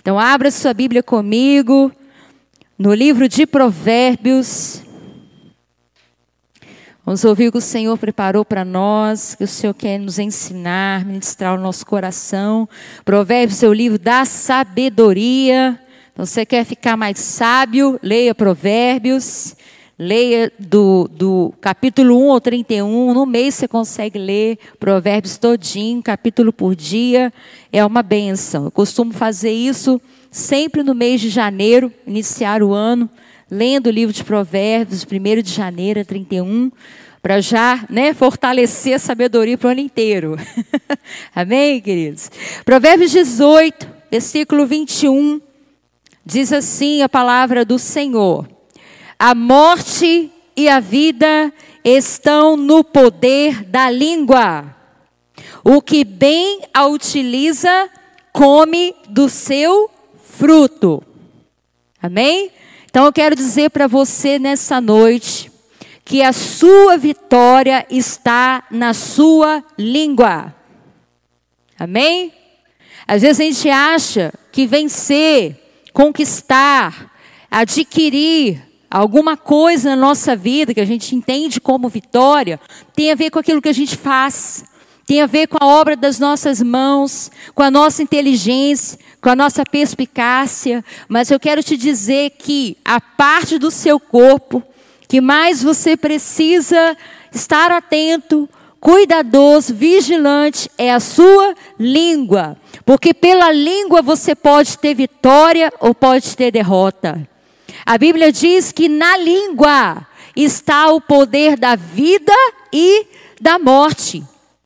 Então, abra sua Bíblia comigo, no livro de Provérbios. Vamos ouvir o que o Senhor preparou para nós, que o Senhor quer nos ensinar, ministrar o nosso coração. Provérbios, seu livro da sabedoria. Então, você quer ficar mais sábio? Leia Provérbios. Leia do, do capítulo 1 ao 31. No mês você consegue ler Provérbios todinho, capítulo por dia. É uma benção. Eu costumo fazer isso sempre no mês de janeiro, iniciar o ano, lendo o livro de Provérbios, 1 de janeiro a 31, para já né, fortalecer a sabedoria para o ano inteiro. Amém, queridos? Provérbios 18, versículo 21, diz assim a palavra do Senhor. A morte e a vida estão no poder da língua. O que bem a utiliza, come do seu fruto. Amém? Então eu quero dizer para você nessa noite que a sua vitória está na sua língua. Amém? Às vezes a gente acha que vencer, conquistar, adquirir alguma coisa na nossa vida que a gente entende como vitória, tem a ver com aquilo que a gente faz, tem a ver com a obra das nossas mãos, com a nossa inteligência, com a nossa perspicácia, mas eu quero te dizer que a parte do seu corpo que mais você precisa estar atento, cuidadoso, vigilante é a sua língua, porque pela língua você pode ter vitória ou pode ter derrota. A Bíblia diz que na língua está o poder da vida e da morte.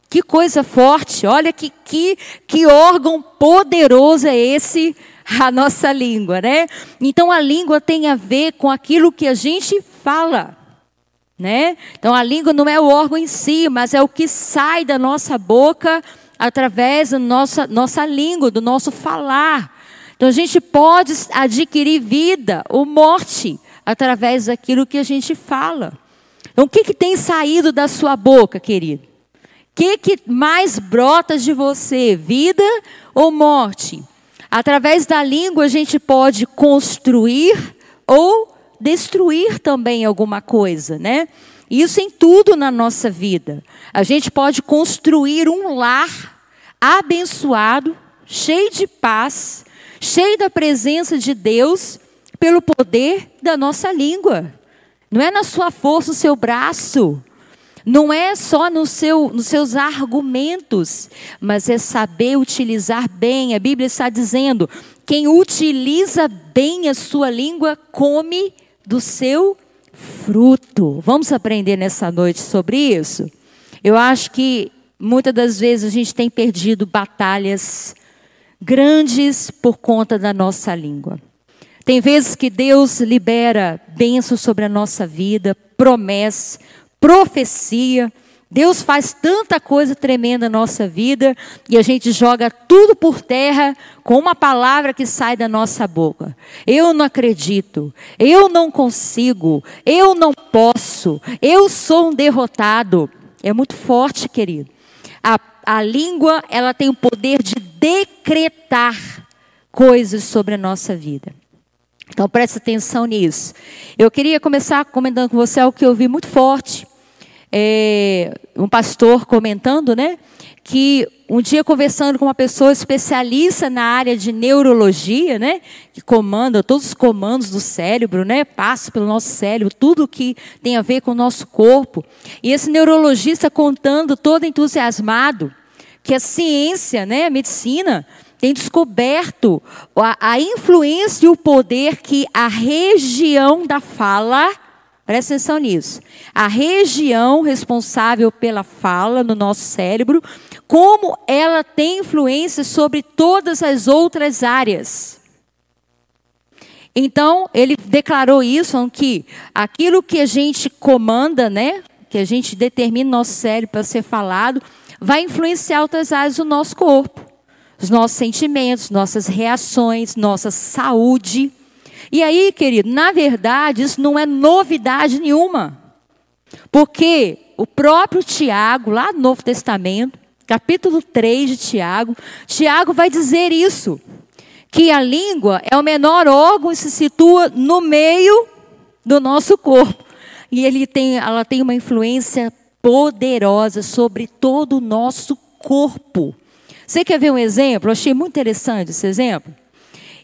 Que coisa forte, olha que, que, que órgão poderoso é esse, a nossa língua, né? Então a língua tem a ver com aquilo que a gente fala. Né? Então a língua não é o órgão em si, mas é o que sai da nossa boca através da nossa, nossa língua, do nosso falar. Então a gente pode adquirir vida ou morte através daquilo que a gente fala. Então o que, que tem saído da sua boca, querido? que, que mais brota de você, vida ou morte? Através da língua a gente pode construir ou destruir também alguma coisa, né? Isso em tudo na nossa vida. A gente pode construir um lar abençoado, cheio de paz, cheio da presença de Deus, pelo poder da nossa língua. Não é na sua força, o seu braço, não é só no seu, nos seus argumentos, mas é saber utilizar bem. A Bíblia está dizendo: quem utiliza bem a sua língua come do seu fruto. Vamos aprender nessa noite sobre isso? Eu acho que muitas das vezes a gente tem perdido batalhas grandes por conta da nossa língua. Tem vezes que Deus libera bênçãos sobre a nossa vida, promessas, profecia. Deus faz tanta coisa tremenda na nossa vida e a gente joga tudo por terra com uma palavra que sai da nossa boca. Eu não acredito, eu não consigo, eu não posso, eu sou um derrotado. É muito forte, querido. A, a língua, ela tem o poder de decretar coisas sobre a nossa vida. Então preste atenção nisso. Eu queria começar comentando com você algo que eu vi muito forte é, um pastor comentando, né? Que um dia conversando com uma pessoa especialista na área de neurologia, né? Que comanda todos os comandos do cérebro, né? Passa pelo nosso cérebro, tudo que tem a ver com o nosso corpo. E esse neurologista contando, todo entusiasmado, que a ciência, né? A medicina tem descoberto a, a influência e o poder que a região da fala Presta atenção nisso. A região responsável pela fala no nosso cérebro, como ela tem influência sobre todas as outras áreas. Então, ele declarou isso, que aquilo que a gente comanda, né, que a gente determina no nosso cérebro para ser falado, vai influenciar outras áreas do nosso corpo. Os nossos sentimentos, nossas reações, nossa saúde. E aí, querido, na verdade, isso não é novidade nenhuma. Porque o próprio Tiago, lá no Novo Testamento, capítulo 3 de Tiago, Tiago vai dizer isso. que a língua é o menor órgão e se situa no meio do nosso corpo. E ele tem, ela tem uma influência poderosa sobre todo o nosso corpo. Você quer ver um exemplo? Eu achei muito interessante esse exemplo.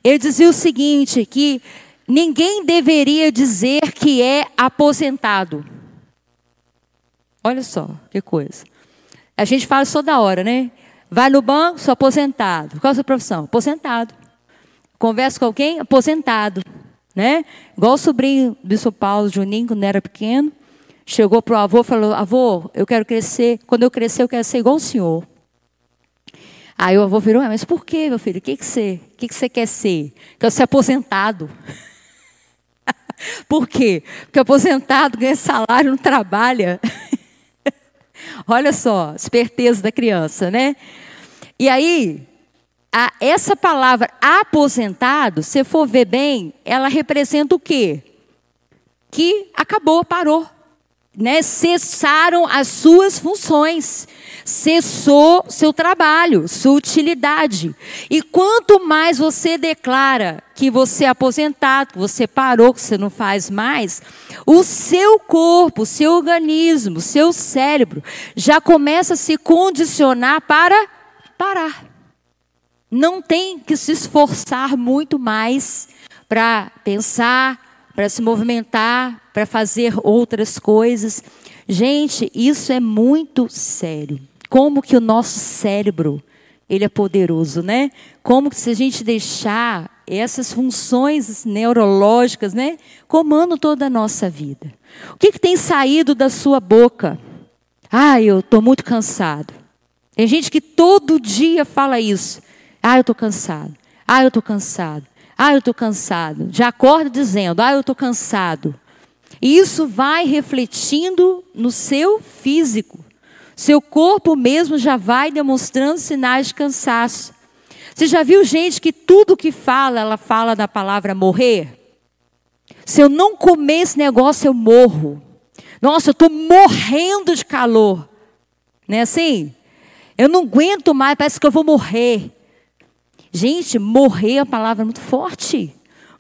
Ele dizia o seguinte: que ninguém deveria dizer que é aposentado. Olha só que coisa. A gente fala isso toda hora, né? Vai no banco, sou aposentado. Qual a sua profissão? Aposentado. Conversa com alguém? Aposentado. Né? Igual o sobrinho do São Paulo, Juninho, quando era pequeno, chegou para o avô e falou: Avô, eu quero crescer. Quando eu crescer, eu quero ser igual o senhor. Aí o avô virou: Mas por quê, meu filho? O que, que, você, que, que você quer ser? Quero ser aposentado. por quê? Porque aposentado ganha salário, não trabalha. Olha só, esperteza da criança, né? E aí, a, essa palavra aposentado, se for ver bem, ela representa o quê? Que acabou, parou. Né? Cessaram as suas funções, cessou seu trabalho, sua utilidade. E quanto mais você declara que você é aposentado, que você parou, que você não faz mais, o seu corpo, o seu organismo, o seu cérebro já começa a se condicionar para parar não tem que se esforçar muito mais para pensar, para se movimentar, para fazer outras coisas. Gente, isso é muito sério. Como que o nosso cérebro, ele é poderoso, né? Como que se a gente deixar essas funções neurológicas, né, comandam toda a nossa vida. O que, que tem saído da sua boca? Ah, eu estou muito cansado. Tem gente que todo dia fala isso. Ah, eu estou cansado. Ah, eu estou cansado. Ah, eu estou cansado. Já acorda dizendo: Ah, eu estou cansado. E isso vai refletindo no seu físico. Seu corpo mesmo já vai demonstrando sinais de cansaço. Você já viu gente que tudo que fala, ela fala da palavra morrer? Se eu não comer esse negócio, eu morro. Nossa, eu estou morrendo de calor. Não é assim? Eu não aguento mais, parece que eu vou morrer. Gente, morrer é uma palavra muito forte,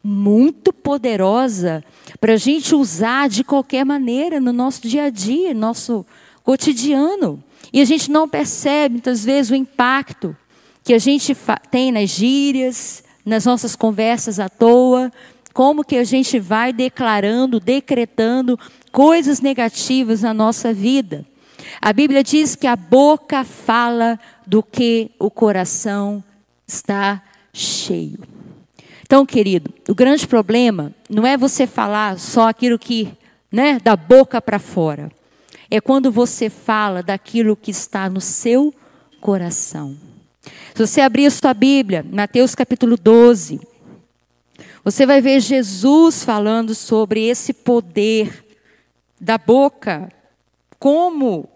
muito poderosa, para a gente usar de qualquer maneira no nosso dia a dia, no nosso cotidiano. E a gente não percebe, muitas vezes, o impacto que a gente tem nas gírias, nas nossas conversas à toa, como que a gente vai declarando, decretando coisas negativas na nossa vida. A Bíblia diz que a boca fala do que o coração está cheio. Então, querido, o grande problema não é você falar só aquilo que, né, da boca para fora. É quando você fala daquilo que está no seu coração. Se você abrir a sua Bíblia, Mateus capítulo 12, você vai ver Jesus falando sobre esse poder da boca, como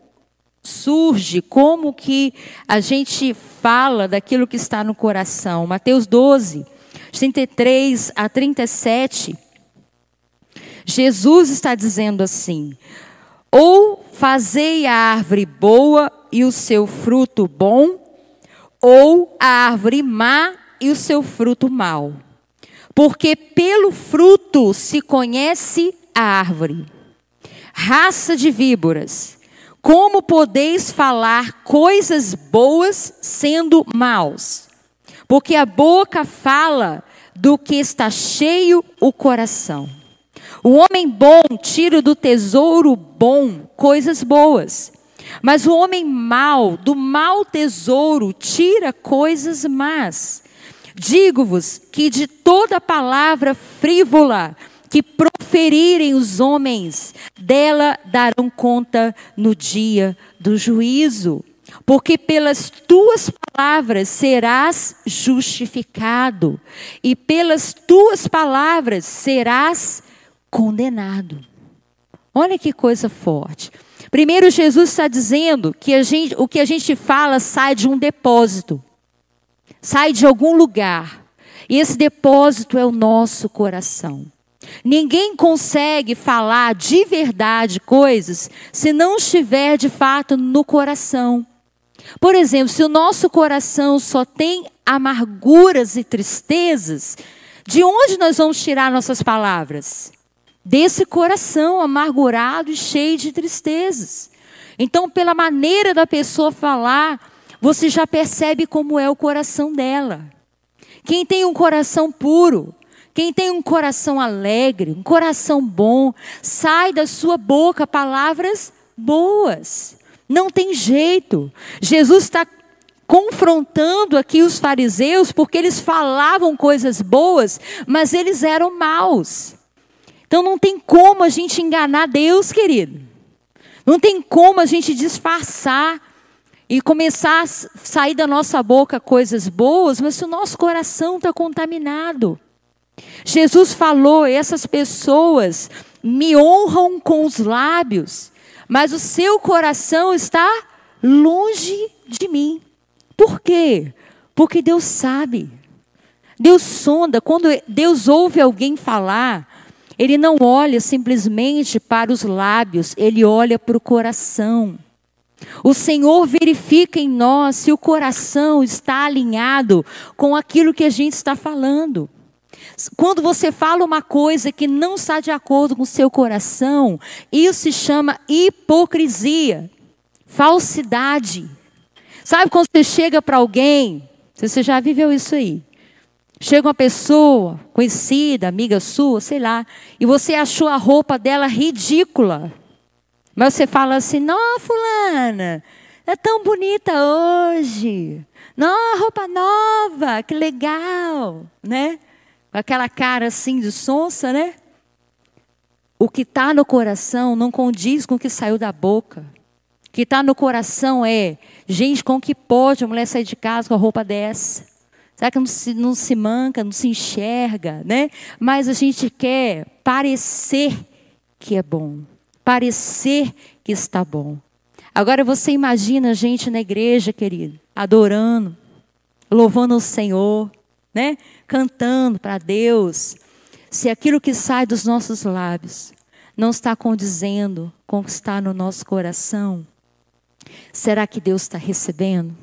surge, como que a gente fala daquilo que está no coração. Mateus 12, 33 a 37. Jesus está dizendo assim: Ou fazei a árvore boa e o seu fruto bom, ou a árvore má e o seu fruto mau. Porque pelo fruto se conhece a árvore. Raça de víboras, como podeis falar coisas boas sendo maus? Porque a boca fala do que está cheio o coração. O homem bom tira do tesouro bom coisas boas, mas o homem mau do mau tesouro tira coisas más. Digo-vos que de toda palavra frívola que proferirem os homens, dela darão conta no dia do juízo. Porque pelas tuas palavras serás justificado, e pelas tuas palavras serás condenado. Olha que coisa forte. Primeiro, Jesus está dizendo que gente, o que a gente fala sai de um depósito, sai de algum lugar, e esse depósito é o nosso coração. Ninguém consegue falar de verdade coisas se não estiver de fato no coração. Por exemplo, se o nosso coração só tem amarguras e tristezas, de onde nós vamos tirar nossas palavras? Desse coração amargurado e cheio de tristezas. Então, pela maneira da pessoa falar, você já percebe como é o coração dela. Quem tem um coração puro, quem tem um coração alegre, um coração bom, sai da sua boca palavras boas. Não tem jeito. Jesus está confrontando aqui os fariseus porque eles falavam coisas boas, mas eles eram maus. Então não tem como a gente enganar Deus, querido. Não tem como a gente disfarçar e começar a sair da nossa boca coisas boas, mas se o nosso coração está contaminado. Jesus falou: essas pessoas me honram com os lábios, mas o seu coração está longe de mim. Por quê? Porque Deus sabe. Deus sonda. Quando Deus ouve alguém falar, Ele não olha simplesmente para os lábios, Ele olha para o coração. O Senhor verifica em nós se o coração está alinhado com aquilo que a gente está falando. Quando você fala uma coisa que não está de acordo com o seu coração, isso se chama hipocrisia, falsidade. Sabe quando você chega para alguém, você já viveu isso aí. Chega uma pessoa conhecida, amiga sua, sei lá, e você achou a roupa dela ridícula. Mas você fala assim: "Não, fulana, é tão bonita hoje. Não, roupa nova, que legal", né? Com aquela cara assim de sonsa, né? O que está no coração não condiz com o que saiu da boca. O que está no coração é, gente, com que pode a mulher sair de casa com a roupa dessa? Será que não se, não se manca, não se enxerga, né? Mas a gente quer parecer que é bom, parecer que está bom. Agora você imagina a gente na igreja, querido, adorando, louvando o Senhor, né? Cantando para Deus. Se aquilo que sai dos nossos lábios não está condizendo com o que está no nosso coração, será que Deus está recebendo?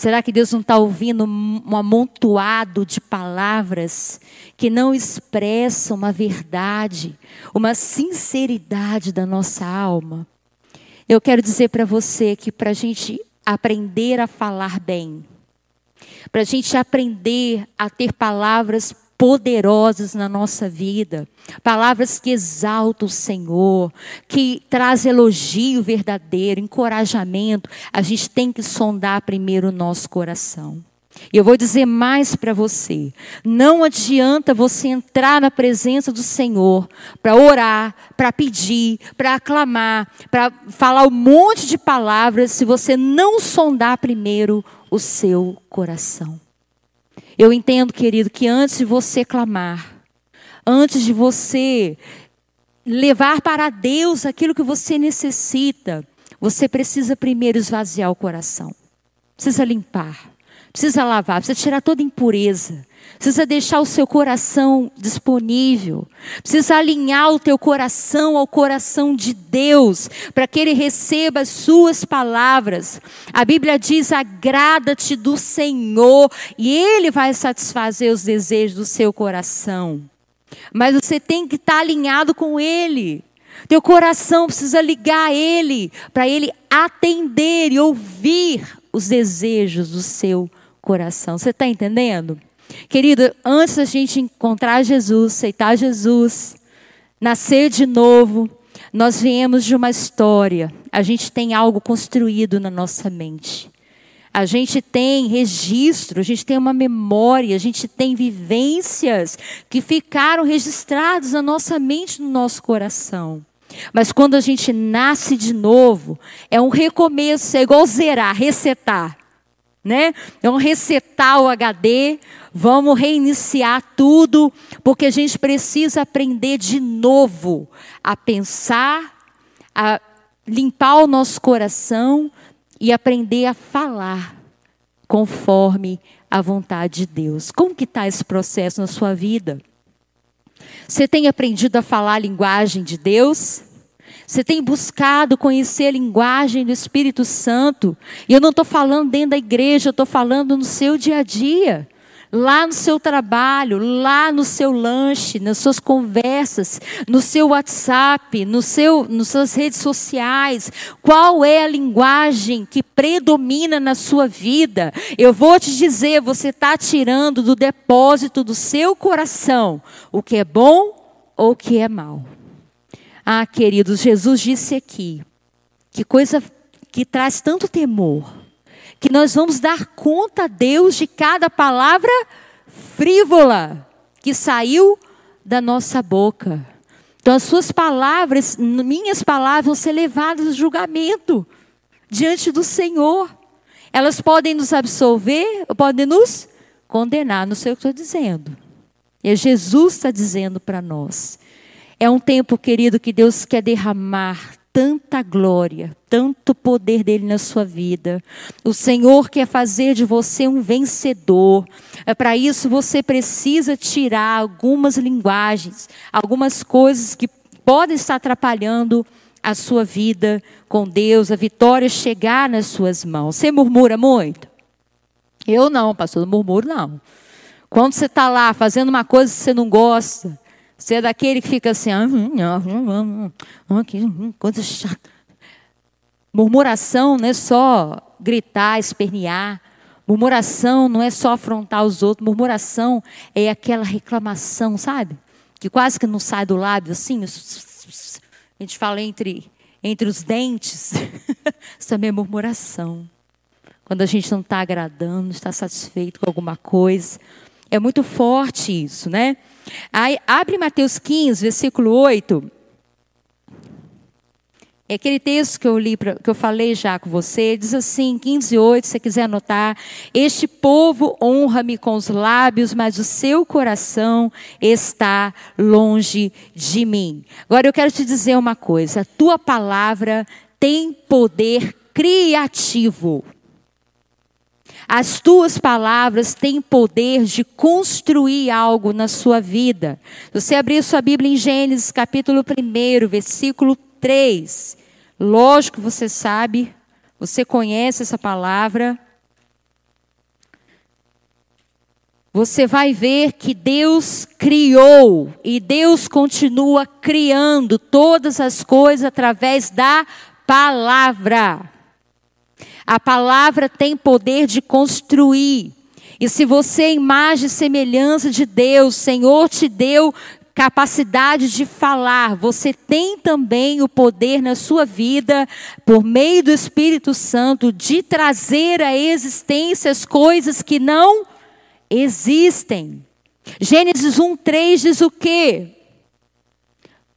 Será que Deus não está ouvindo um amontoado de palavras que não expressam uma verdade, uma sinceridade da nossa alma? Eu quero dizer para você que para a gente aprender a falar bem, para a gente aprender a ter palavras poderosas na nossa vida, palavras que exaltam o Senhor, que traz elogio verdadeiro, encorajamento. A gente tem que sondar primeiro o nosso coração. E eu vou dizer mais para você: não adianta você entrar na presença do Senhor para orar, para pedir, para aclamar, para falar um monte de palavras, se você não sondar primeiro o seu coração. Eu entendo, querido, que antes de você clamar, antes de você levar para Deus aquilo que você necessita, você precisa primeiro esvaziar o coração. Precisa limpar, precisa lavar, precisa tirar toda impureza precisa deixar o seu coração disponível, precisa alinhar o teu coração ao coração de Deus, para que Ele receba as suas palavras. A Bíblia diz: agrada-te do Senhor, e Ele vai satisfazer os desejos do seu coração. Mas você tem que estar alinhado com Ele. Teu coração precisa ligar a Ele, para Ele atender e ouvir os desejos do seu coração. Você está entendendo? Querido, antes da gente encontrar Jesus, aceitar Jesus, nascer de novo, nós viemos de uma história. A gente tem algo construído na nossa mente. A gente tem registro, a gente tem uma memória, a gente tem vivências que ficaram registradas na nossa mente, no nosso coração. Mas quando a gente nasce de novo, é um recomeço, é igual zerar, resetar né? Vamos resetar o HD, vamos reiniciar tudo, porque a gente precisa aprender de novo a pensar, a limpar o nosso coração e aprender a falar conforme a vontade de Deus. Como que está esse processo na sua vida? Você tem aprendido a falar a linguagem de Deus? Você tem buscado conhecer a linguagem do Espírito Santo? E eu não estou falando dentro da igreja, eu estou falando no seu dia a dia lá no seu trabalho, lá no seu lanche, nas suas conversas, no seu WhatsApp, no seu, nas suas redes sociais, qual é a linguagem que predomina na sua vida? Eu vou te dizer, você está tirando do depósito do seu coração o que é bom ou o que é mal. Ah, queridos, Jesus disse aqui, que coisa que traz tanto temor que nós vamos dar conta a Deus de cada palavra frívola que saiu da nossa boca. Então, as suas palavras, minhas palavras, vão ser levadas ao julgamento diante do Senhor. Elas podem nos absolver ou podem nos condenar, não sei o que estou dizendo. E é Jesus está dizendo para nós. É um tempo, querido, que Deus quer derramar tanta glória, tanto poder dele na sua vida. O Senhor quer fazer de você um vencedor. É para isso você precisa tirar algumas linguagens, algumas coisas que podem estar atrapalhando a sua vida com Deus, a vitória chegar nas suas mãos. Você murmura muito? Eu não, pastor, não murmuro não. Quando você está lá fazendo uma coisa que você não gosta, você é daquele que fica assim, coisa chata. Murmuração não é só gritar, espernear. Murmuração não é só afrontar os outros. Murmuração é aquela reclamação, sabe? Que quase que não sai do lábio assim. A gente fala entre, entre os dentes. Isso também é murmuração. Quando a gente não está agradando, não está satisfeito com alguma coisa. É muito forte isso, né? Aí, abre Mateus 15, versículo 8. É aquele texto que eu li, que eu falei já com você, diz assim, 15, 8, se você quiser anotar. Este povo honra-me com os lábios, mas o seu coração está longe de mim. Agora eu quero te dizer uma coisa: a tua palavra tem poder criativo. As tuas palavras têm poder de construir algo na sua vida. Você abrir sua Bíblia em Gênesis capítulo 1, versículo 3. Lógico você sabe, você conhece essa palavra. Você vai ver que Deus criou e Deus continua criando todas as coisas através da palavra. A palavra tem poder de construir. E se você é imagem e semelhança de Deus, Senhor te deu capacidade de falar, você tem também o poder na sua vida, por meio do Espírito Santo, de trazer à existência as coisas que não existem. Gênesis 1:3 diz o quê?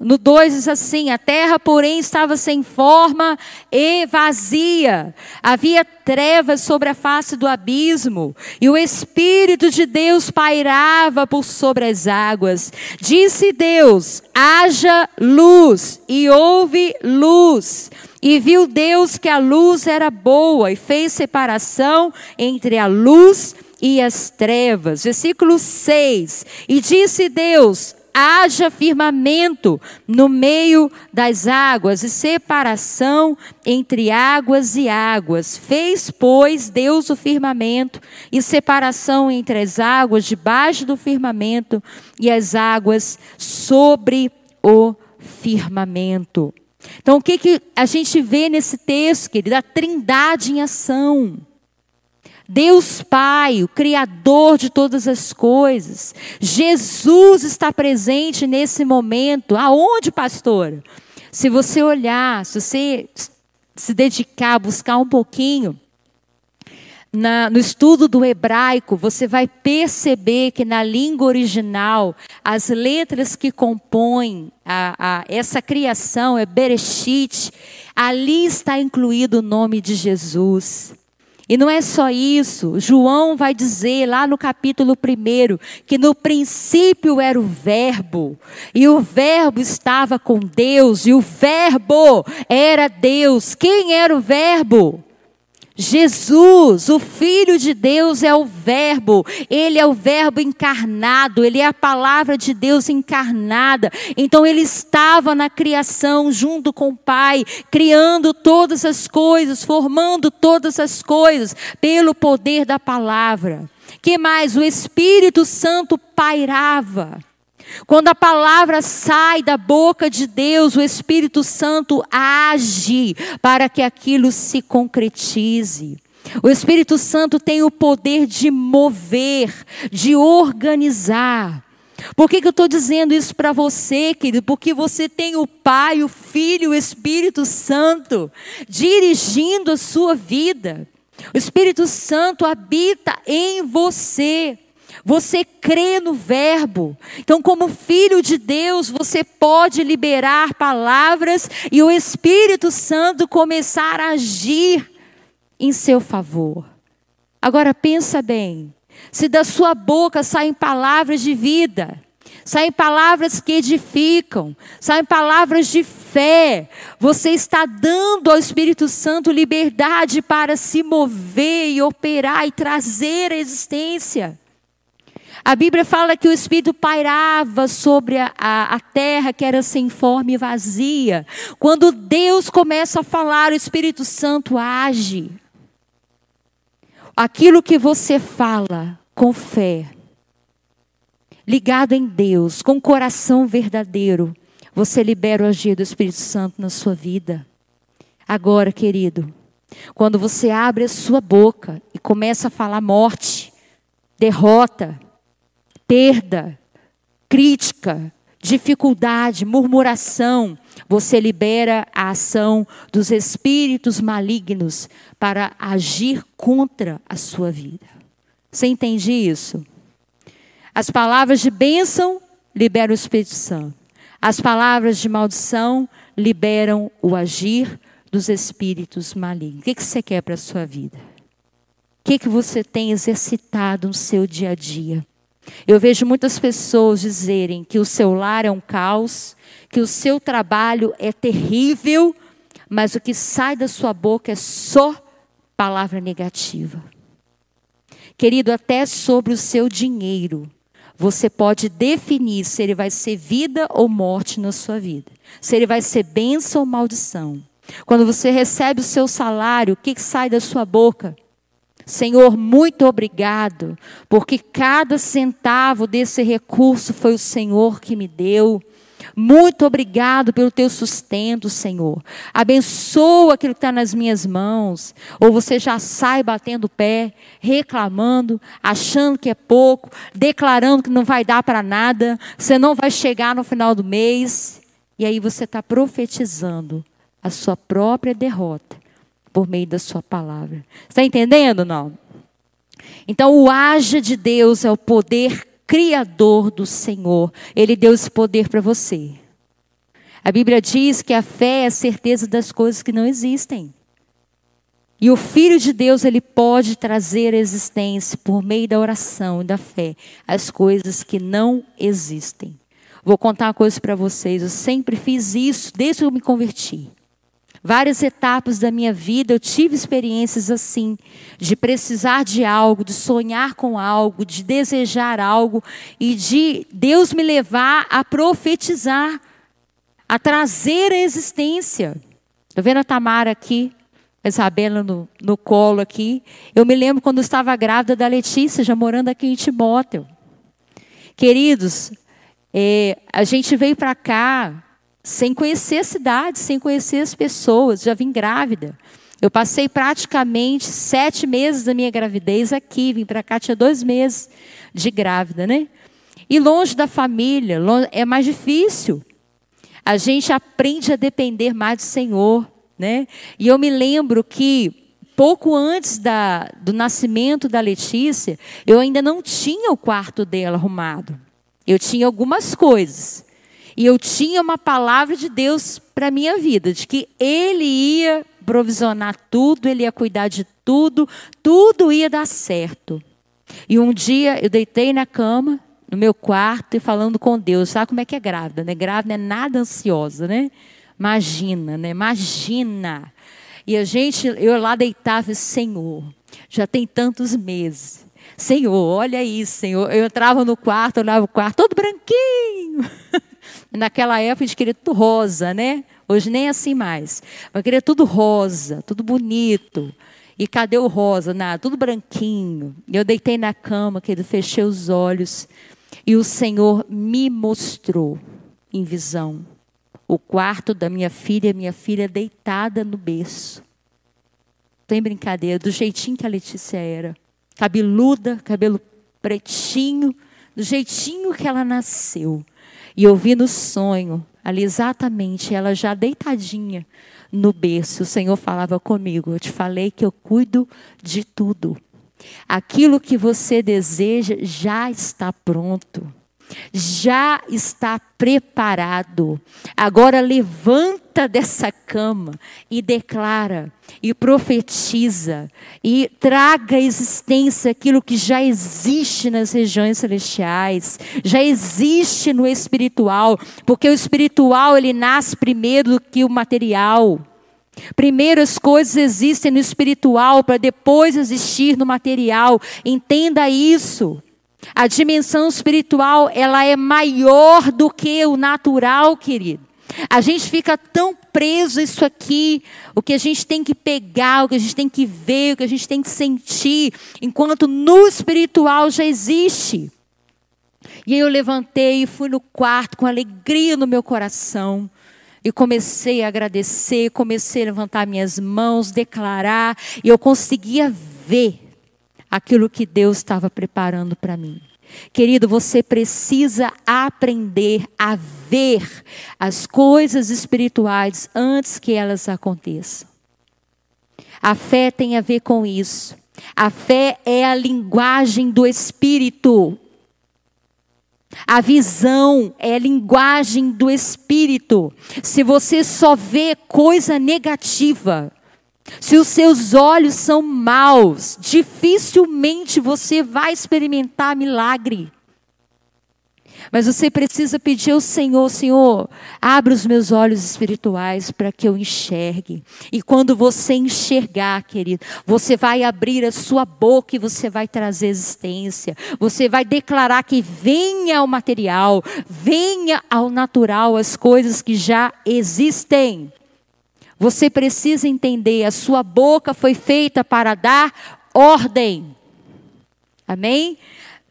No 2 diz assim: A terra, porém, estava sem forma e vazia. Havia trevas sobre a face do abismo, e o Espírito de Deus pairava por sobre as águas. Disse Deus: haja luz, e houve luz. E viu Deus que a luz era boa, e fez separação entre a luz e as trevas. Versículo 6: E disse Deus: haja firmamento no meio das águas e separação entre águas e águas. Fez, pois, Deus o firmamento e separação entre as águas debaixo do firmamento e as águas sobre o firmamento. Então, o que, que a gente vê nesse texto, querido? A trindade em ação. Deus Pai, o Criador de todas as coisas. Jesus está presente nesse momento. Aonde, pastor? Se você olhar, se você se dedicar, buscar um pouquinho, na, no estudo do hebraico, você vai perceber que na língua original, as letras que compõem a, a, essa criação é Bereshit, ali está incluído o nome de Jesus. E não é só isso, João vai dizer lá no capítulo 1 que no princípio era o Verbo, e o Verbo estava com Deus, e o Verbo era Deus. Quem era o Verbo? Jesus, o Filho de Deus, é o Verbo, ele é o Verbo encarnado, ele é a palavra de Deus encarnada. Então, ele estava na criação junto com o Pai, criando todas as coisas, formando todas as coisas, pelo poder da palavra. Que mais? O Espírito Santo pairava. Quando a palavra sai da boca de Deus, o Espírito Santo age para que aquilo se concretize. O Espírito Santo tem o poder de mover, de organizar. Por que, que eu estou dizendo isso para você, querido? Porque você tem o Pai, o Filho, o Espírito Santo dirigindo a sua vida. O Espírito Santo habita em você. Você crê no Verbo. Então, como filho de Deus, você pode liberar palavras e o Espírito Santo começar a agir em seu favor. Agora, pensa bem: se da sua boca saem palavras de vida, saem palavras que edificam, saem palavras de fé. Você está dando ao Espírito Santo liberdade para se mover e operar e trazer a existência. A Bíblia fala que o Espírito pairava sobre a, a, a, terra que era sem forma e vazia. Quando Deus começa a falar, o Espírito Santo age. Aquilo que você fala com fé, ligado em Deus, com coração verdadeiro, você libera o agir do Espírito Santo na sua vida. Agora, querido, quando você abre a sua boca e começa a falar morte, derrota, perda, crítica, dificuldade, murmuração, você libera a ação dos espíritos malignos para agir contra a sua vida. Você entende isso? As palavras de bênção liberam o Espírito Santo. As palavras de maldição liberam o agir dos espíritos malignos. O que você quer para a sua vida? O que você tem exercitado no seu dia a dia? Eu vejo muitas pessoas dizerem que o seu lar é um caos, que o seu trabalho é terrível, mas o que sai da sua boca é só palavra negativa. Querido, até sobre o seu dinheiro, você pode definir se ele vai ser vida ou morte na sua vida, se ele vai ser bênção ou maldição. Quando você recebe o seu salário, o que, sai da sua boca? Senhor, muito obrigado, porque cada centavo desse recurso foi o Senhor que me deu. Muito obrigado pelo teu sustento, Senhor. Abençoa aquilo que está nas minhas mãos. Ou você já sai batendo pé, reclamando, achando que é pouco, declarando que não vai dar para nada, você não vai chegar no final do mês. E aí você está profetizando a sua própria derrota por meio da sua palavra. Está entendendo, não? Então, o haja de Deus é o poder criador do Senhor. Ele deu esse poder para você. A Bíblia diz que a fé é a certeza das coisas que não existem. E o Filho de Deus, ele pode trazer a existência por meio da oração e da fé, as coisas que não existem. Vou contar uma coisa para vocês. Eu sempre fiz isso desde que eu me converti. Várias etapas da minha vida eu tive experiências assim, de precisar de algo, de sonhar com algo, de desejar algo e de Deus me levar a profetizar, a trazer a existência. Estou vendo a Tamara aqui, a Isabela no, no colo aqui. Eu me lembro quando eu estava grávida da Letícia, já morando aqui em Timóteo. Queridos, é, a gente veio para cá sem conhecer a cidade, sem conhecer as pessoas, já vim grávida. Eu passei praticamente sete meses da minha gravidez aqui, vim para cá, tinha dois meses de grávida, né? E longe da família, longe, é mais difícil. A gente aprende a depender mais do Senhor, né? E eu me lembro que pouco antes da, do nascimento da Letícia, eu ainda não tinha o quarto dela arrumado. Eu tinha algumas coisas. E eu tinha uma palavra de Deus para a minha vida, de que Ele ia provisionar tudo, Ele ia cuidar de tudo, tudo ia dar certo. E um dia eu deitei na cama, no meu quarto, e falando com Deus. Sabe como é que é grávida, né? Grávida é nada ansiosa, né? Imagina, né? Imagina. E a gente, eu lá deitava, Senhor, já tem tantos meses. Senhor, olha isso, Senhor. Eu entrava no quarto, olhava o quarto, todo branquinho. Naquela época a gente queria tudo rosa, né? Hoje nem assim mais. Mas queria tudo rosa, tudo bonito. E cadê o rosa? Nada, tudo branquinho. Eu deitei na cama, querido, fechei os olhos. E o Senhor me mostrou em visão o quarto da minha filha, minha filha deitada no berço. Tem brincadeira, do jeitinho que a Letícia era. Cabeluda, cabelo pretinho, do jeitinho que ela nasceu. E eu vi no sonho, ali exatamente, ela já deitadinha no berço. O Senhor falava comigo: Eu te falei que eu cuido de tudo. Aquilo que você deseja já está pronto já está preparado. Agora levanta dessa cama e declara, e profetiza, e traga à existência aquilo que já existe nas regiões celestiais, já existe no espiritual, porque o espiritual ele nasce primeiro do que o material. Primeiro as coisas existem no espiritual para depois existir no material. Entenda isso. A dimensão espiritual, ela é maior do que o natural, querido. A gente fica tão preso a isso aqui, o que a gente tem que pegar, o que a gente tem que ver, o que a gente tem que sentir, enquanto no espiritual já existe. E aí eu levantei e fui no quarto com alegria no meu coração. E comecei a agradecer, comecei a levantar minhas mãos, declarar, e eu conseguia ver aquilo que Deus estava preparando para mim. Querido, você precisa aprender a ver as coisas espirituais antes que elas aconteçam. A fé tem a ver com isso. A fé é a linguagem do espírito. A visão é a linguagem do espírito. Se você só vê coisa negativa, se os seus olhos são maus, dificilmente você vai experimentar milagre. Mas você precisa pedir ao Senhor, Senhor, abre os meus olhos espirituais para que eu enxergue. E quando você enxergar, querido, você vai abrir a sua boca e você vai trazer existência. Você vai declarar que venha ao material, venha ao natural as coisas que já existem. Você precisa entender, a sua boca foi feita para dar ordem. Amém?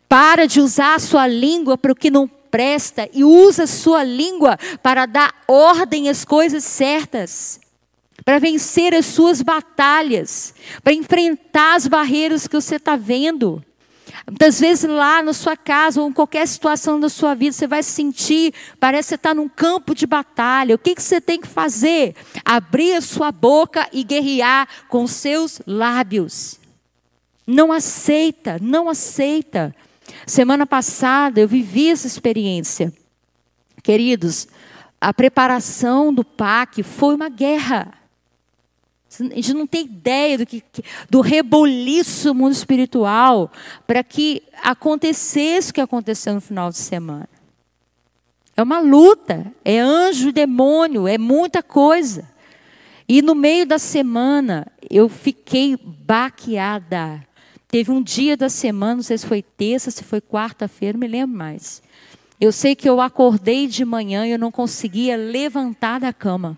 Para de usar a sua língua para o que não presta e usa a sua língua para dar ordem às coisas certas, para vencer as suas batalhas, para enfrentar as barreiras que você está vendo. Muitas vezes lá na sua casa ou em qualquer situação da sua vida, você vai sentir, parece que você está num campo de batalha. O que, que você tem que fazer? Abrir a sua boca e guerrear com seus lábios. Não aceita, não aceita. Semana passada eu vivi essa experiência. Queridos, a preparação do PAC foi uma guerra. A gente não tem ideia do, que, do reboliço mundo espiritual para que acontecesse o que aconteceu no final de semana. É uma luta, é anjo e demônio, é muita coisa. E no meio da semana eu fiquei baqueada. Teve um dia da semana, não sei se foi terça, se foi quarta-feira, me lembro mais. Eu sei que eu acordei de manhã e eu não conseguia levantar da cama.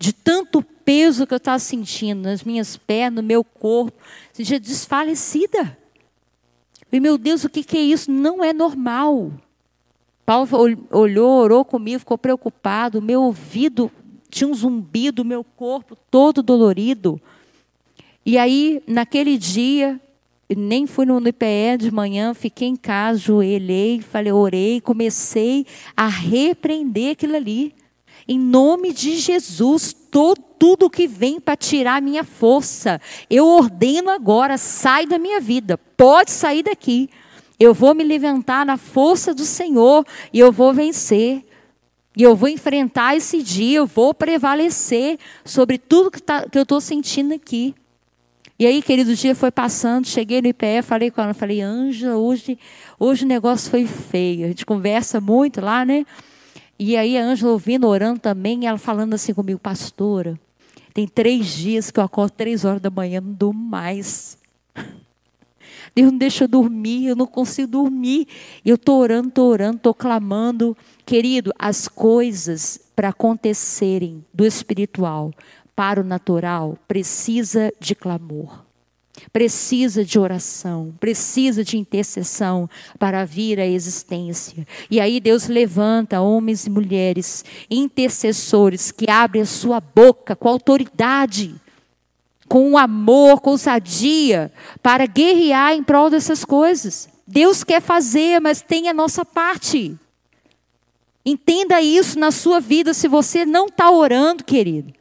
De tanto peso que eu estava sentindo nas minhas pernas, no meu corpo, sentia desfalecida. E meu Deus, o que, que é isso? Não é normal. Paulo olhou, orou comigo, ficou preocupado. Meu ouvido tinha um zumbido, meu corpo todo dolorido. E aí, naquele dia, nem fui no IPE de manhã, fiquei em casa, joelhei, falei, orei, comecei a repreender aquilo ali. Em nome de Jesus, todo, tudo que vem para tirar a minha força, eu ordeno agora, sai da minha vida, pode sair daqui. Eu vou me levantar na força do Senhor e eu vou vencer. E eu vou enfrentar esse dia, eu vou prevalecer sobre tudo que, tá, que eu estou sentindo aqui. E aí, querido, o dia foi passando, cheguei no IPE, falei com ela, falei, Ângela, hoje, hoje o negócio foi feio. A gente conversa muito lá, né? E aí a Ângela ouvindo, orando também, ela falando assim comigo, pastora, Tem três dias que eu acordo três horas da manhã, não durmo mais. Deus não deixa eu dormir, eu não consigo dormir. Eu estou orando, estou orando, estou clamando. Querido, as coisas para acontecerem do espiritual para o natural precisa de clamor. Precisa de oração, precisa de intercessão para vir à existência. E aí Deus levanta homens e mulheres, intercessores, que abrem a sua boca com autoridade, com amor, com ousadia, para guerrear em prol dessas coisas. Deus quer fazer, mas tem a nossa parte. Entenda isso na sua vida. Se você não está orando, querido,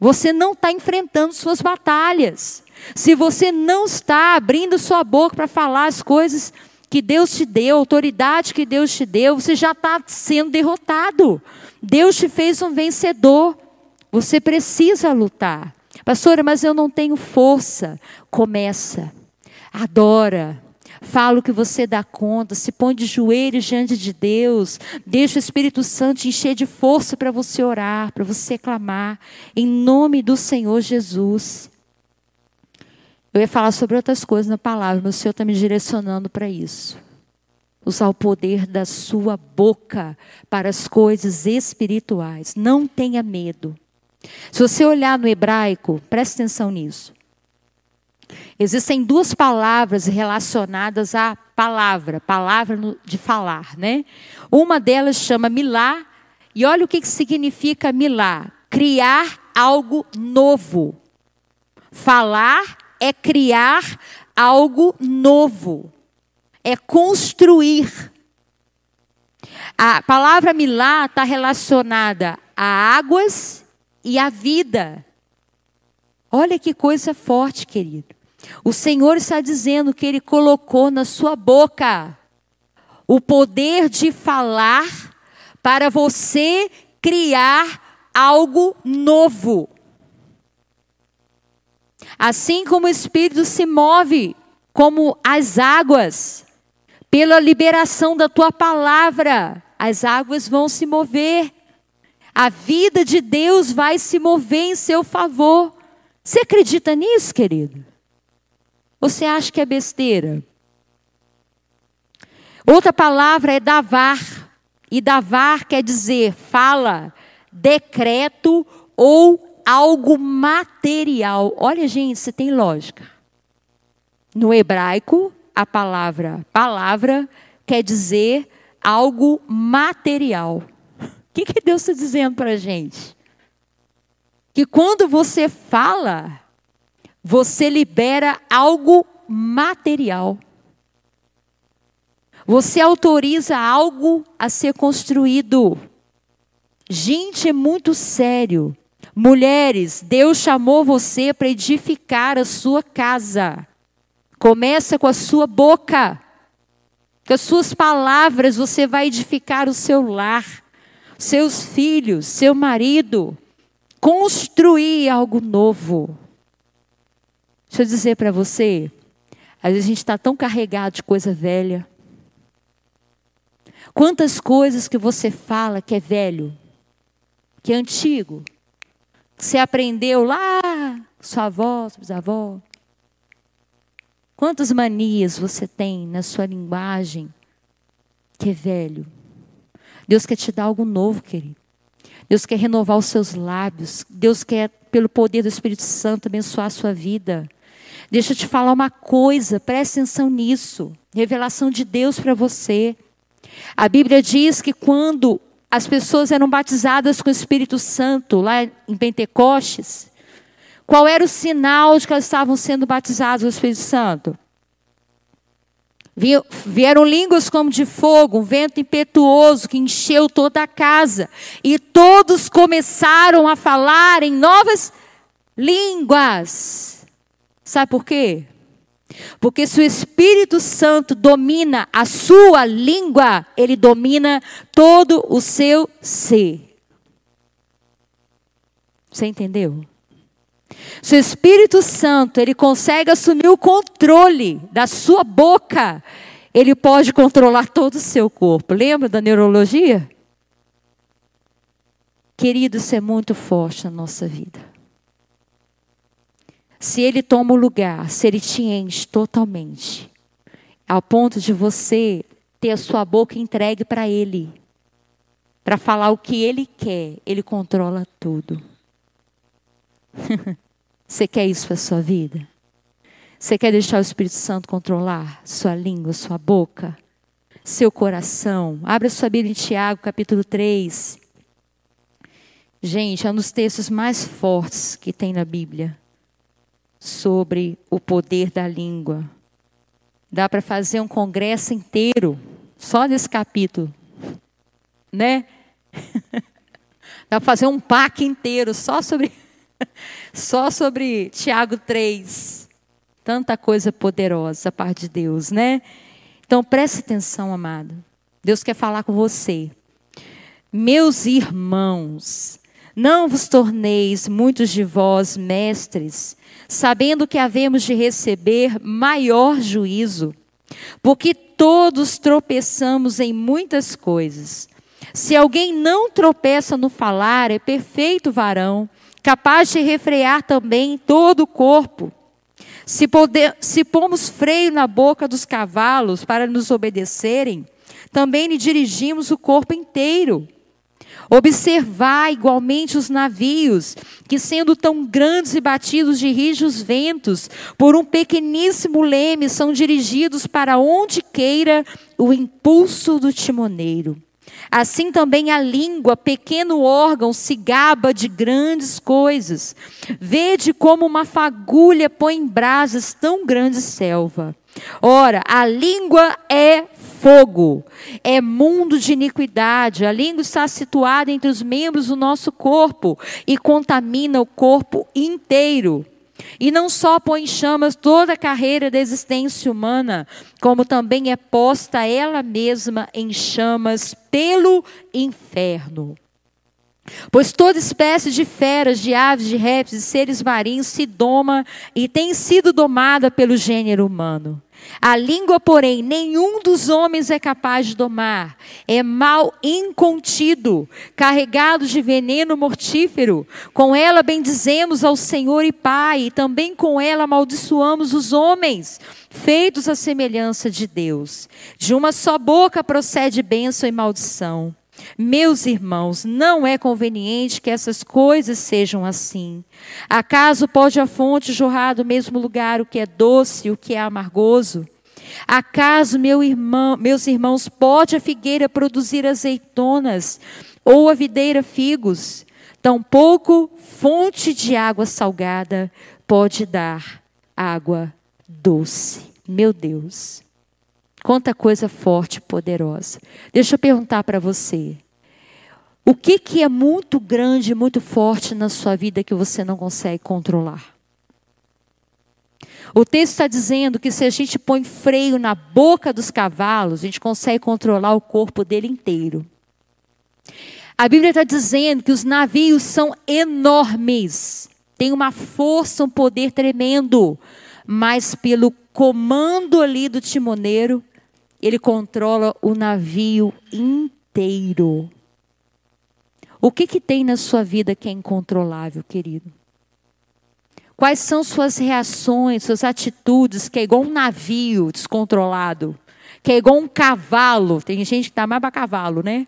você não está enfrentando suas batalhas. Se você não está abrindo sua boca para falar as coisas que Deus te deu, a autoridade que Deus te deu, você já está sendo derrotado. Deus te fez um vencedor. Você precisa lutar. Pastora, mas eu não tenho força. Começa. Adora. Fala o que você dá conta, se põe de joelhos diante de Deus, deixa o Espírito Santo te encher de força para você orar, para você clamar, em nome do Senhor Jesus. Eu ia falar sobre outras coisas na palavra, mas o Senhor está me direcionando para isso. Usar o poder da sua boca para as coisas espirituais. Não tenha medo. Se você olhar no hebraico, preste atenção nisso. Existem duas palavras relacionadas à palavra, palavra de falar, né? Uma delas chama milá, e olha o que significa milá: criar algo novo. Falar é criar algo novo, é construir. A palavra milá está relacionada a águas e a vida. Olha que coisa forte, querido. O Senhor está dizendo que Ele colocou na sua boca o poder de falar para você criar algo novo. Assim como o Espírito se move como as águas, pela liberação da tua palavra, as águas vão se mover. A vida de Deus vai se mover em seu favor. Você acredita nisso, querido? Você acha que é besteira? Outra palavra é davar. E davar quer dizer fala, decreto ou algo material. Olha, gente, você tem lógica. No hebraico, a palavra palavra quer dizer algo material. O que, que Deus está dizendo para a gente? Que quando você fala, você libera algo material. Você autoriza algo a ser construído. Gente, é muito sério. Mulheres, Deus chamou você para edificar a sua casa. Começa com a sua boca. Com as suas palavras você vai edificar o seu lar, seus filhos, seu marido. Construir algo novo. Deixa eu dizer para você, às vezes a gente está tão carregado de coisa velha. Quantas coisas que você fala que é velho, que é antigo, você aprendeu lá, sua avó, sua bisavó. Quantas manias você tem na sua linguagem que é velho? Deus quer te dar algo novo, querido. Deus quer renovar os seus lábios. Deus quer, pelo poder do Espírito Santo, abençoar a sua vida. Deixa eu te falar uma coisa, preste atenção nisso. Revelação de Deus para você. A Bíblia diz que quando as pessoas eram batizadas com o Espírito Santo lá em Pentecostes. Qual era o sinal de que elas estavam sendo batizadas com o Espírito Santo? Vieram línguas como de fogo, um vento impetuoso que encheu toda a casa. E todos começaram a falar em novas línguas. Sabe por quê? Porque se o Espírito Santo domina a sua língua, ele domina todo o seu ser. Você entendeu? Se o Espírito Santo ele consegue assumir o controle da sua boca, ele pode controlar todo o seu corpo. Lembra da neurologia? Querido, isso é muito forte na nossa vida. Se ele toma o lugar, se ele te enche totalmente, ao ponto de você ter a sua boca entregue para ele, para falar o que ele quer, ele controla tudo. Você quer isso para sua vida? Você quer deixar o Espírito Santo controlar sua língua, sua boca, seu coração? Abra sua Bíblia em Tiago, capítulo 3. Gente, é um dos textos mais fortes que tem na Bíblia sobre o poder da língua. Dá para fazer um congresso inteiro só desse capítulo, né? Dá para fazer um pack inteiro só sobre só sobre Tiago 3. Tanta coisa poderosa da parte de Deus, né? Então preste atenção, amado. Deus quer falar com você. Meus irmãos, não vos torneis muitos de vós mestres, sabendo que havemos de receber maior juízo, porque todos tropeçamos em muitas coisas. Se alguém não tropeça no falar, é perfeito varão, capaz de refrear também todo o corpo. Se, poder, se pomos freio na boca dos cavalos para nos obedecerem, também lhe dirigimos o corpo inteiro. Observar igualmente os navios, que sendo tão grandes e batidos de rijos ventos, por um pequeníssimo leme, são dirigidos para onde queira o impulso do timoneiro. Assim também a língua, pequeno órgão, se gaba de grandes coisas. Vede como uma fagulha põe em brasas tão grande selva. Ora, a língua é fogo, é mundo de iniquidade. A língua está situada entre os membros do nosso corpo e contamina o corpo inteiro. E não só põe em chamas toda a carreira da existência humana, como também é posta ela mesma em chamas pelo inferno. Pois toda espécie de feras, de aves, de répteis, de seres marinhos se doma e tem sido domada pelo gênero humano. A língua, porém, nenhum dos homens é capaz de domar. É mal incontido, carregado de veneno mortífero. Com ela bendizemos ao Senhor e Pai, e também com ela amaldiçoamos os homens, feitos à semelhança de Deus. De uma só boca procede bênção e maldição. Meus irmãos, não é conveniente que essas coisas sejam assim. Acaso pode a fonte jorrar do mesmo lugar o que é doce e o que é amargoso? Acaso, meu irmão, meus irmãos, pode a figueira produzir azeitonas ou a videira figos? Tampouco fonte de água salgada pode dar água doce. Meu Deus. Quanta coisa forte e poderosa. Deixa eu perguntar para você. O que, que é muito grande, muito forte na sua vida que você não consegue controlar? O texto está dizendo que se a gente põe freio na boca dos cavalos, a gente consegue controlar o corpo dele inteiro. A Bíblia está dizendo que os navios são enormes, têm uma força, um poder tremendo, mas pelo comando ali do timoneiro, ele controla o navio inteiro. O que, que tem na sua vida que é incontrolável, querido? Quais são suas reações, suas atitudes, que é igual um navio descontrolado, que é igual um cavalo. Tem gente que está mais para cavalo, né?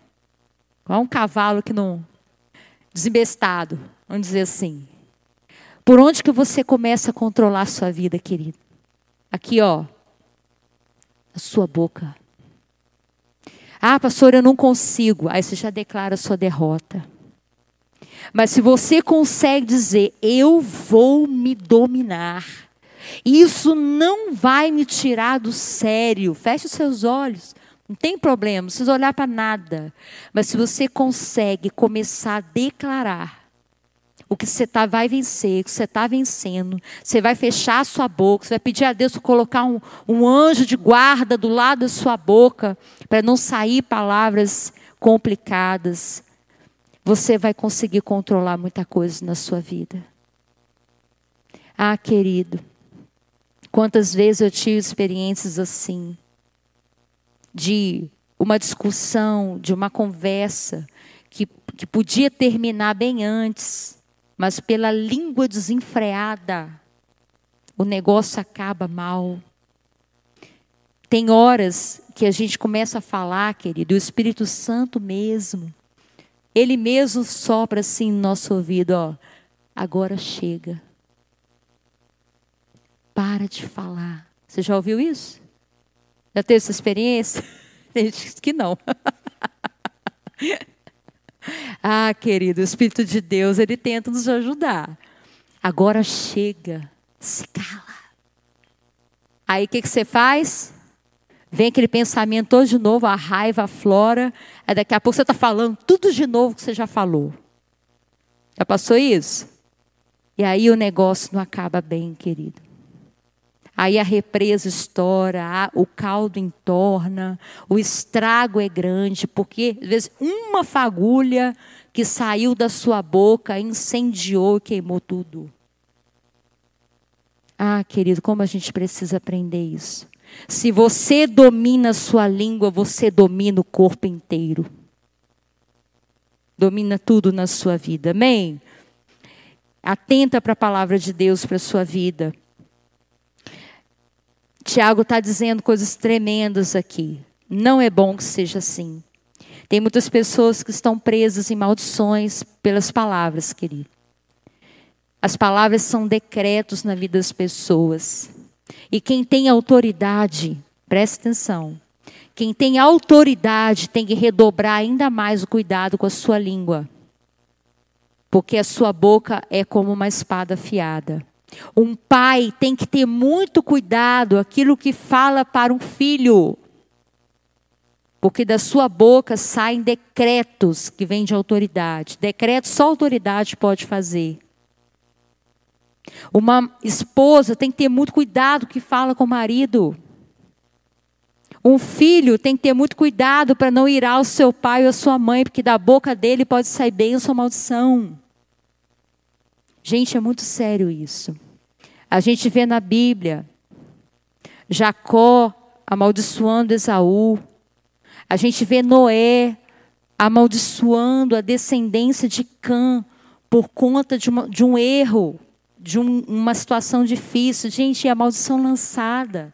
Igual um cavalo que não. desembestado, vamos dizer assim. Por onde que você começa a controlar a sua vida, querido? Aqui, ó, a sua boca. Ah, pastor, eu não consigo. Aí você já declara a sua derrota. Mas se você consegue dizer, eu vou me dominar, isso não vai me tirar do sério. Feche os seus olhos. Não tem problema, não precisa olhar para nada. Mas se você consegue começar a declarar, o que você tá, vai vencer, o que você está vencendo. Você vai fechar a sua boca, você vai pedir a Deus colocar um, um anjo de guarda do lado da sua boca, para não sair palavras complicadas. Você vai conseguir controlar muita coisa na sua vida. Ah, querido, quantas vezes eu tive experiências assim, de uma discussão, de uma conversa, que, que podia terminar bem antes mas pela língua desenfreada, o negócio acaba mal. Tem horas que a gente começa a falar, querido, o Espírito Santo mesmo, ele mesmo sopra assim no nosso ouvido, ó, agora chega. Para de falar. Você já ouviu isso? Já teve essa experiência? Tem gente que não. ah, querido, o Espírito de Deus, ele tenta nos ajudar. Agora chega, se cala. Aí o que, que você faz? Vem aquele pensamento todo de novo, a raiva aflora. Aí daqui a pouco você está falando tudo de novo que você já falou. Já passou isso? E aí o negócio não acaba bem, querido. Aí a represa estoura, o caldo entorna, o estrago é grande, porque às vezes uma fagulha que saiu da sua boca incendiou e queimou tudo. Ah, querido, como a gente precisa aprender isso. Se você domina a sua língua, você domina o corpo inteiro. Domina tudo na sua vida. Amém? Atenta para a palavra de Deus para a sua vida. Tiago está dizendo coisas tremendas aqui. Não é bom que seja assim. Tem muitas pessoas que estão presas em maldições pelas palavras, querido. As palavras são decretos na vida das pessoas. E quem tem autoridade, preste atenção. Quem tem autoridade tem que redobrar ainda mais o cuidado com a sua língua. Porque a sua boca é como uma espada afiada. Um pai tem que ter muito cuidado aquilo que fala para um filho. Porque da sua boca saem decretos que vêm de autoridade. Decretos só autoridade pode fazer. Uma esposa tem que ter muito cuidado que fala com o marido. Um filho tem que ter muito cuidado para não ir ao seu pai ou à sua mãe, porque da boca dele pode sair bênção ou maldição. Gente, é muito sério isso. A gente vê na Bíblia Jacó amaldiçoando Esaú. A gente vê Noé amaldiçoando a descendência de Cã por conta de, uma, de um erro, de um, uma situação difícil. Gente, é a maldição lançada.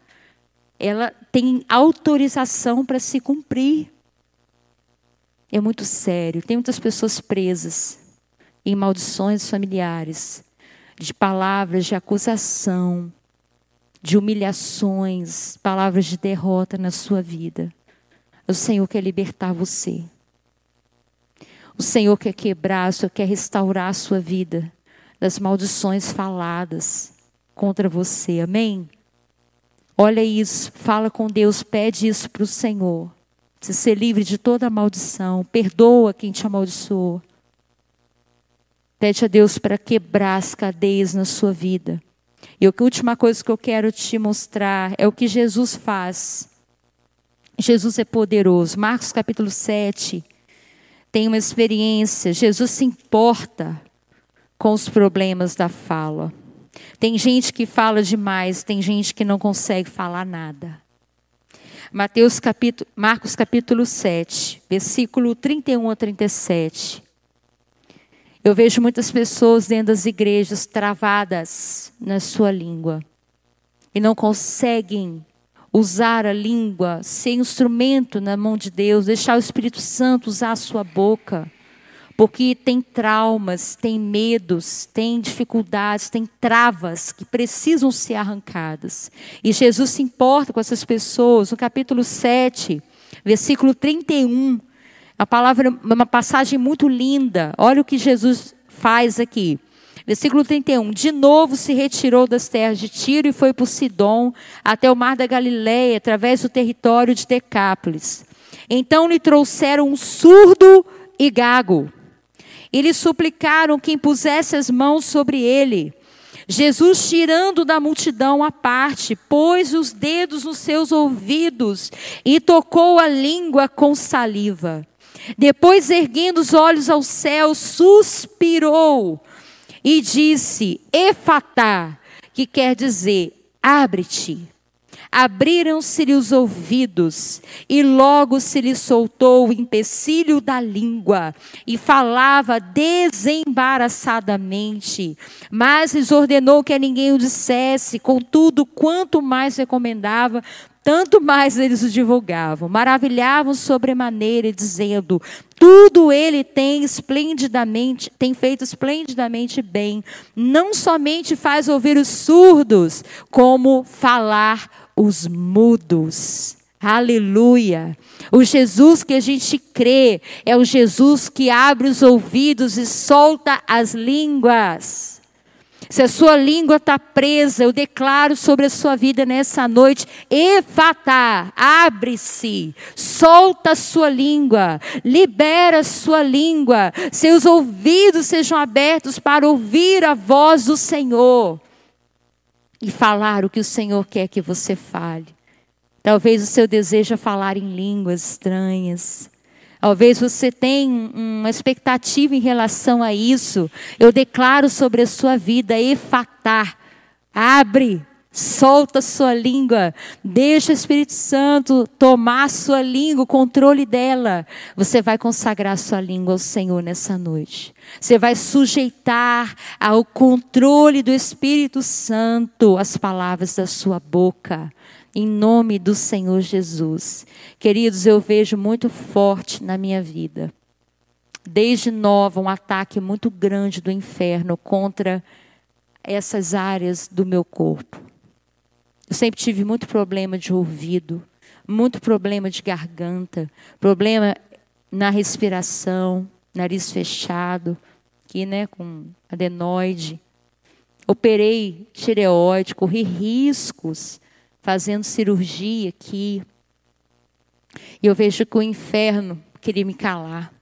Ela tem autorização para se cumprir. É muito sério. Tem muitas pessoas presas em maldições familiares, de palavras de acusação, de humilhações, palavras de derrota na sua vida. O Senhor quer libertar você. O Senhor quer quebrar, o Senhor quer restaurar a sua vida das maldições faladas contra você. Amém? Olha isso, fala com Deus, pede isso para o Senhor. Se ser livre de toda maldição, perdoa quem te amaldiçoou. Pede a Deus para quebrar as cadeias na sua vida. E a última coisa que eu quero te mostrar é o que Jesus faz. Jesus é poderoso. Marcos capítulo 7 tem uma experiência. Jesus se importa com os problemas da fala. Tem gente que fala demais, tem gente que não consegue falar nada. Mateus capítulo, Marcos capítulo 7, versículo 31 a 37. Eu vejo muitas pessoas dentro das igrejas travadas na sua língua e não conseguem usar a língua, ser instrumento na mão de Deus, deixar o Espírito Santo usar a sua boca, porque tem traumas, tem medos, tem dificuldades, tem travas que precisam ser arrancadas. E Jesus se importa com essas pessoas. No capítulo 7, versículo 31, a palavra, uma passagem muito linda. Olha o que Jesus faz aqui. Versículo 31. De novo se retirou das terras de Tiro e foi por Sidom até o mar da Galileia, através do território de Decápolis. Então lhe trouxeram um surdo e gago. E lhe suplicaram que impusesse as mãos sobre ele. Jesus, tirando da multidão a parte, pôs os dedos nos seus ouvidos e tocou a língua com saliva. Depois, erguendo os olhos ao céu, suspirou e disse: Efatá, que quer dizer, abre-te. abriram-se-lhe os ouvidos, e logo se lhe soltou o empecilho da língua, e falava desembaraçadamente. Mas lhes ordenou que a ninguém o dissesse, contudo, quanto mais recomendava, tanto mais eles o divulgavam. Maravilhavam sobremaneira, dizendo: tudo ele tem esplendidamente, tem feito esplendidamente bem. Não somente faz ouvir os surdos, como falar os mudos. Aleluia. O Jesus que a gente crê é o Jesus que abre os ouvidos e solta as línguas. Se a sua língua está presa, eu declaro sobre a sua vida nessa noite, efatá, abre-se, solta a sua língua, libera a sua língua, seus ouvidos sejam abertos para ouvir a voz do Senhor e falar o que o Senhor quer que você fale. Talvez o seu desejo é falar em línguas estranhas. Talvez você tenha uma expectativa em relação a isso. Eu declaro sobre a sua vida, efatar. Abre, solta a sua língua. Deixa o Espírito Santo tomar sua língua, o controle dela. Você vai consagrar sua língua ao Senhor nessa noite. Você vai sujeitar ao controle do Espírito Santo as palavras da sua boca em nome do Senhor Jesus. Queridos, eu vejo muito forte na minha vida, desde nova, um ataque muito grande do inferno contra essas áreas do meu corpo. Eu sempre tive muito problema de ouvido, muito problema de garganta, problema na respiração, nariz fechado, aqui, né, com adenoide. Operei tireoide, corri riscos fazendo cirurgia aqui. E eu vejo que o inferno queria me calar,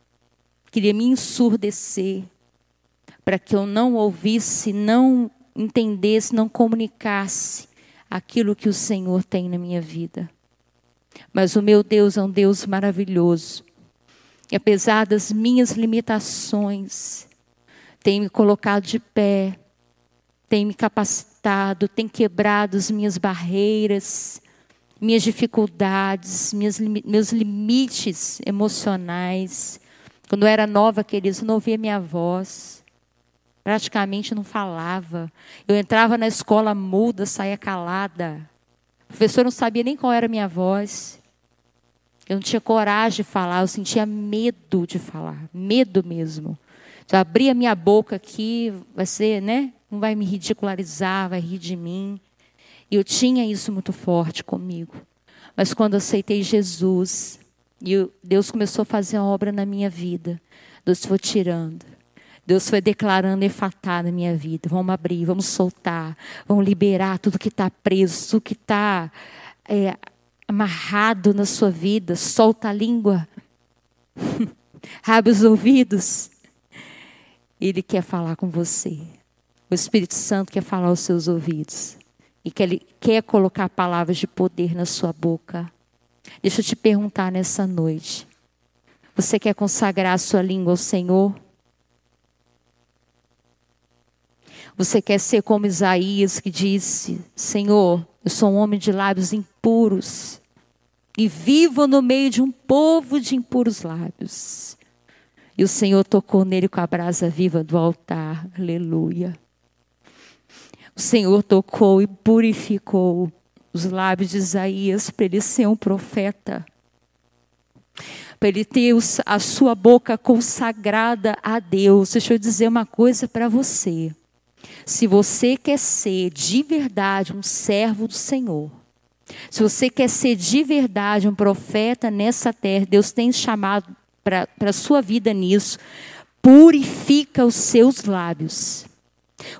queria me ensurdecer, para que eu não ouvisse, não entendesse, não comunicasse aquilo que o Senhor tem na minha vida. Mas o meu Deus é um Deus maravilhoso. E apesar das minhas limitações, tem me colocado de pé, tem me capacitado, tem quebrado as minhas barreiras, minhas dificuldades, minhas, meus limites emocionais. Quando eu era nova, queridos, não ouvia minha voz. Praticamente não falava. Eu entrava na escola muda, saía calada. O professor não sabia nem qual era a minha voz. Eu não tinha coragem de falar, eu sentia medo de falar, medo mesmo. Se eu abrir a minha boca aqui, vai ser, né? Não vai me ridicularizar, vai rir de mim. E eu tinha isso muito forte comigo. Mas quando aceitei Jesus, e Deus começou a fazer uma obra na minha vida, Deus foi tirando. Deus foi declarando efatá na minha vida. Vamos abrir, vamos soltar, vamos liberar tudo que está preso, tudo que está é, amarrado na sua vida. Solta a língua, abre os ouvidos. Ele quer falar com você. O Espírito Santo quer falar aos seus ouvidos e que ele quer colocar palavras de poder na sua boca. Deixa eu te perguntar nessa noite. Você quer consagrar a sua língua ao Senhor? Você quer ser como Isaías que disse: Senhor, eu sou um homem de lábios impuros e vivo no meio de um povo de impuros lábios. E o Senhor tocou nele com a brasa viva do altar. Aleluia. O Senhor tocou e purificou os lábios de Isaías para ele ser um profeta. Para ele ter a sua boca consagrada a Deus. Deixa eu dizer uma coisa para você. Se você quer ser de verdade um servo do Senhor, se você quer ser de verdade um profeta nessa terra, Deus tem chamado para a sua vida nisso, purifica os seus lábios.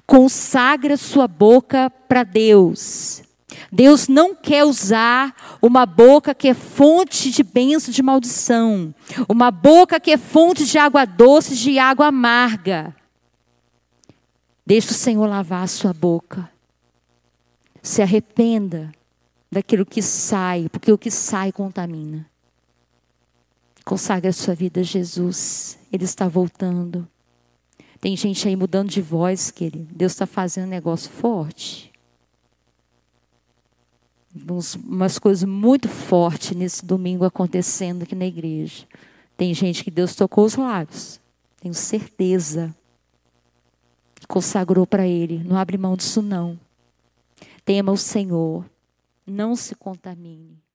Consagra sua boca para Deus. Deus não quer usar uma boca que é fonte de bênção de maldição, uma boca que é fonte de água doce, de água amarga. Deixe o Senhor lavar a sua boca. Se arrependa daquilo que sai, porque o que sai contamina. Consagre a sua vida a Jesus. Ele está voltando. Tem gente aí mudando de voz, querido. Deus está fazendo um negócio forte. uns, umas coisas muito fortes nesse domingo acontecendo aqui na igreja. Tem gente que Deus tocou os lábios, tenho certeza. Consagrou para Ele, não abre mão disso não. Tema o Senhor, não se contamine.